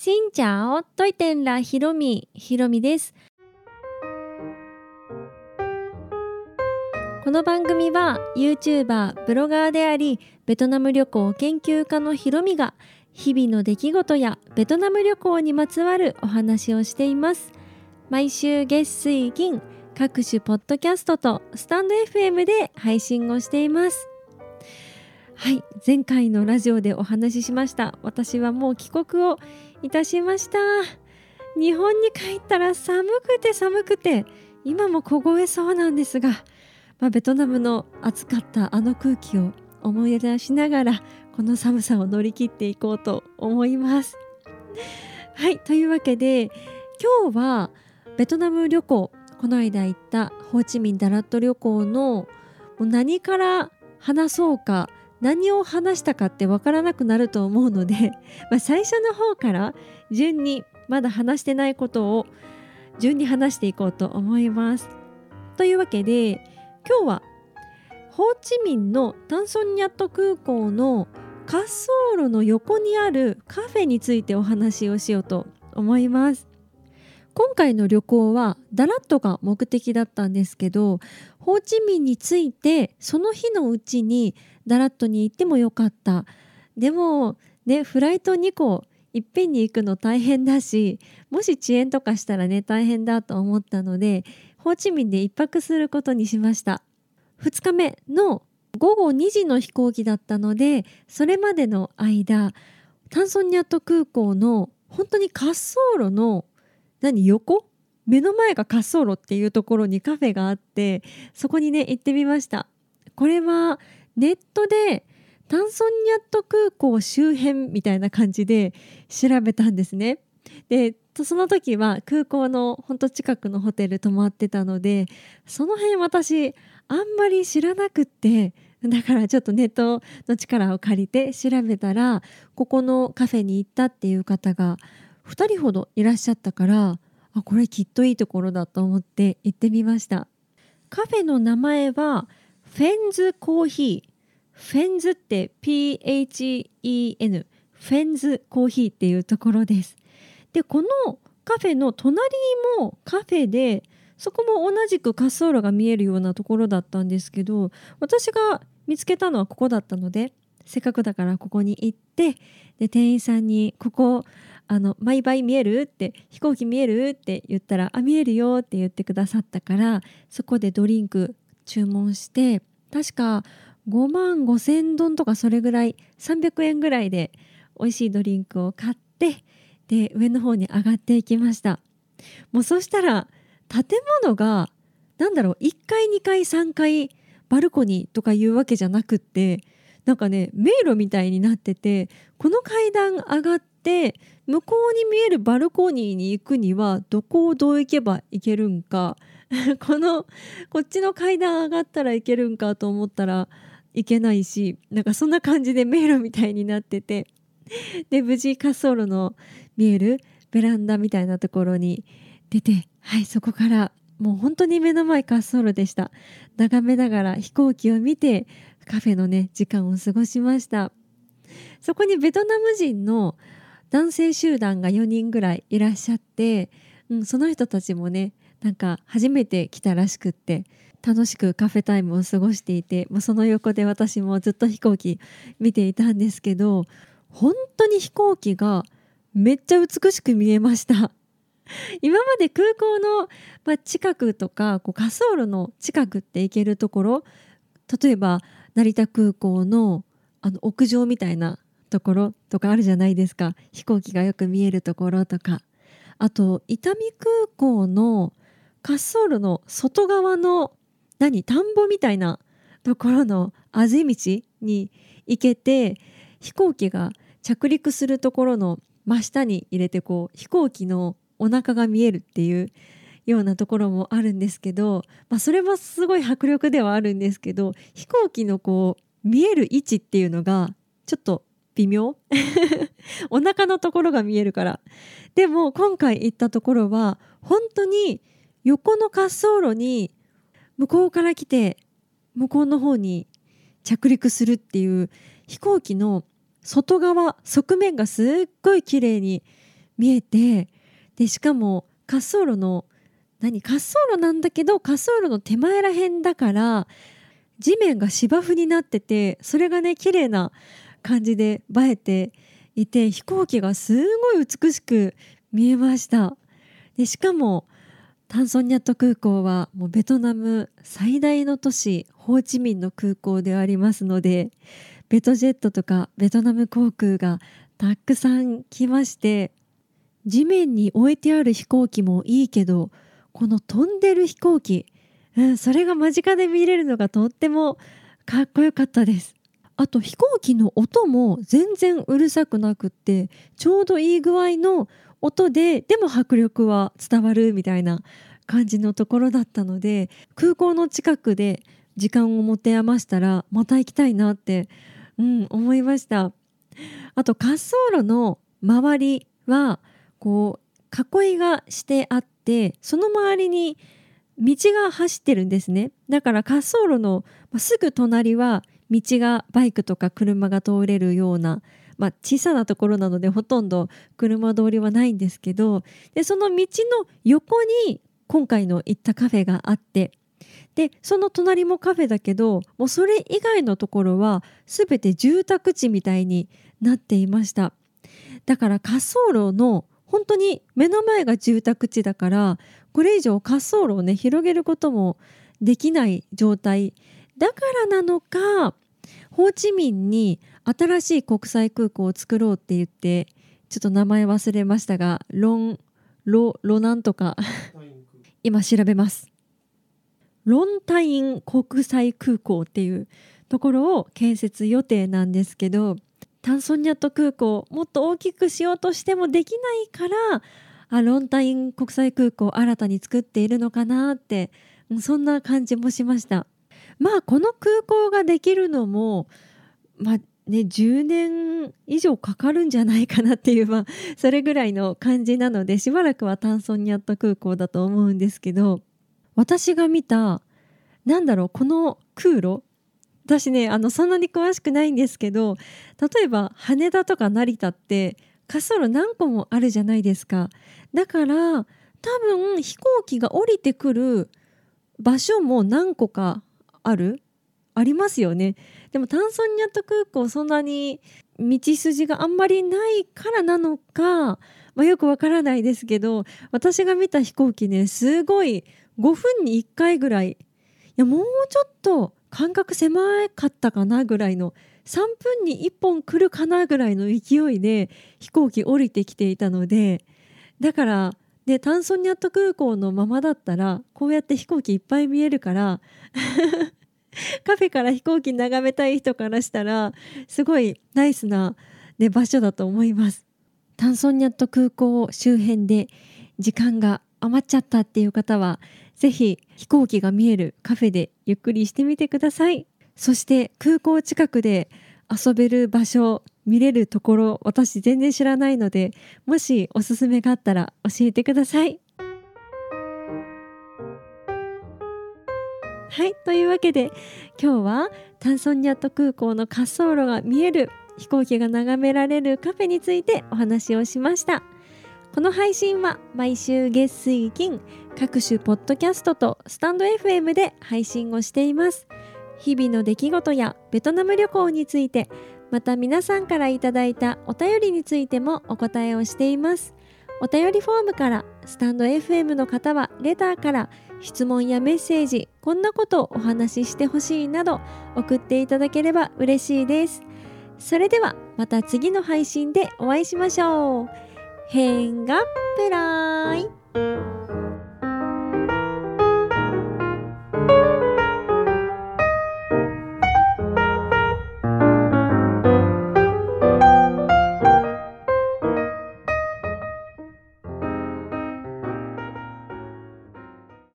しんちゃおといてんらひろみ。ひろみです。この番組は YouTuber ブロガーでありベトナム旅行研究家のひろみが日々の出来事やベトナム旅行にまつわるお話をしています。毎週月水金各種ポッドキャストとスタンド FM で配信をしています。はい前回のラジオでお話ししました。私はもう帰国をいたしました。日本に帰ったら寒くて寒くて今も凍えそうなんですが、まあ、ベトナムの暑かったあの空気を思い出しながらこの寒さを乗り切っていこうと思います。はいというわけで今日はベトナム旅行この間行ったホーチミンダラット旅行の何から話そうか何を話したかってわからなくなると思うので、まあ、最初の方から順にまだ話してないことを順に話していこうと思います。というわけで今日はホーチミンのタンソニャット空港の滑走路の横にあるカフェについてお話をしようと思います。今回の旅行はダラットが目的だったんですけどホーチミンに着いてその日のうちにダラットに行ってもよかった。でもねフライト2個いっぺんに行くの大変だしもし遅延とかしたらね大変だと思ったのでホーチミンで1泊することにしました。2日目の午後2時の飛行機だったのでそれまでの間タンソニャット空港の本当に滑走路の何横？目の前が滑走路っていうところにカフェがあってそこにね行ってみました。これはネットでタンソニャット空港周辺みたいな感じで調べたんですね。でその時は空港のほんと近くのホテル泊まってたのでその辺私あんまり知らなくってだからちょっとネットの力を借りて調べたらここのカフェに行ったっていう方が2人ほどいらっしゃったからあこれきっといいところだと思って行ってみました。カフェの名前はフェンズコーヒーフェンズって PHEN フェンズコーヒーっていうところですでこのカフェの隣もカフェでそこも同じく滑走路が見えるようなところだったんですけど私が見つけたのはここだったのでせっかくだからここに行ってで店員さんに「ここあの毎倍見える?」って「飛行機見える?」って言ったら「あ見えるよ」って言ってくださったからそこでドリンク注文して確か5万5千ドンとかそれぐらい300円ぐらいで美味しいドリンクを買ってで上の方に上がっていきました。もうそしたら建物が何だろう1階2階3階バルコニーとかいうわけじゃなくってなんかね迷路みたいになっててこの階段上がってで向こうに見えるバルコニーに行くにはどこをどう行けば行けるんか。このこっちの階段上がったらいけるんかと思ったらいけないしなんかそんな感じで迷路みたいになってて。で無事滑走路の見えるベランダみたいなところに出てはいそこからもう本当に目の前滑走路でした。眺めながら飛行機を見てカフェのね時間を過ごしました。そこにベトナム人の男性集団が4人ぐらいいらっしゃって、うん、その人たちもねなんか初めて来たらしくって楽しくカフェタイムを過ごしていてもうその横で私もずっと飛行機見ていたんですけど本当に飛行機がめっちゃ美しく見えました。今まで空港の、まあ、近くとかこう滑走路の近くって行けるところ例えば成田空港のあの屋上みたいなところとかあるじゃないですか。飛行機がよく見えるところとか。あと伊丹空港の滑走路の外側の何田んぼみたいなところのあぜ道に行けて飛行機が着陸するところの真下に入れてこう飛行機のお腹が見えるっていうようなところもあるんですけど、まあ、それもすごい迫力ではあるんですけど飛行機のこう見える位置っていうのがちょっと微妙。お腹のところが見えるから。でも今回行ったところは本当に横の滑走路に向こうから来て向こうの方に着陸するっていう飛行機の外側側面がすっごい綺麗に見えてでしかも滑走路の何滑走路なんだけど滑走路の手前らへんだから地面が芝生になっててそれがね綺麗な感じで映えていて飛行機がすごい美しく見えました。でしかもタンソンニャット空港はもうベトナム最大の都市ホーチミンの空港でありますのでベトジェットとかベトナム航空がたくさん来まして地面に置いてある飛行機もいいけどこの飛んでる飛行機、うん、それが間近で見れるのがとってもかっこよかったです。あと飛行機の音も全然うるさくなくってちょうどいい具合の音ででも迫力は伝わるみたいな感じのところだったので空港の近くで時間を持て余したらまた行きたいなって、うん、思いました。あと滑走路の周りはこう囲いがしてあってその周りに道が走ってるんですね。だから滑走路のすぐ隣は道がバイクとか車が通れるような、まあ、小さなところなのでほとんど車通りはないんですけどでその道の横に今回の行ったカフェがあってでその隣もカフェだけどもうそれ以外のところは全て住宅地みたいになっていました。だから滑走路の本当に目の前が住宅地だからこれ以上滑走路をね広げることもできない状態だからなのかホーチミンに新しい国際空港を作ろうって言ってちょっと名前忘れましたがロンロロなんとか今調べます。ロンタイン国際空港っていうところを建設予定なんですけどタンソンニャット空港もっと大きくしようとしてもできないからあロンタイン国際空港新たに作っているのかなってそんな感じもしましたまあこの空港ができるのもまあね10年以上かかるんじゃないかなっていうまあ それぐらいの感じなのでしばらくはタンソンニャット空港だと思うんですけど私が見たなんだろうこの空路私ねあのそんなに詳しくないんですけど例えば羽田とか成田って滑走路何個もあるじゃないですか。だから多分飛行機が降りてくる場所も何個かある？ありますよね。でもタンソニャット空港そんなに道筋があんまりないからなのか、まあ、よくわからないですけど私が見た飛行機ねすごい5分に1回ぐらい。いやもうちょっと間隔狭かったかなぐらいの3分に1本来るかなぐらいの勢いで飛行機降りてきていたのでだからでタンソニャット空港のままだったらこうやって飛行機いっぱい見えるから カフェから飛行機眺めたい人からしたらすごいナイスな、ね、場所だと思います。タンソンニャット空港周辺で時間が余っちゃったっていう方はぜひ飛行機が見えるカフェでゆっくりしてみてくださいそして空港近くで遊べる場所見れるところ私全然知らないのでもしおすすめがあったら教えてください。はいというわけで今日はタンソニャット空港の滑走路が見える飛行機が眺められるカフェについてお話をしました。この配信は毎週月水金各種ポッドキャストとスタンド FM で配信をしています。日々の出来事やベトナム旅行についてまた皆さんからいただいたお便りについてもお答えをしています。お便りフォームからスタンド FM の方はレターから質問やメッセージこんなことをお話ししてほしいなど送っていただければ嬉しいです。それではまた次の配信でお会いしましょう。変がプライ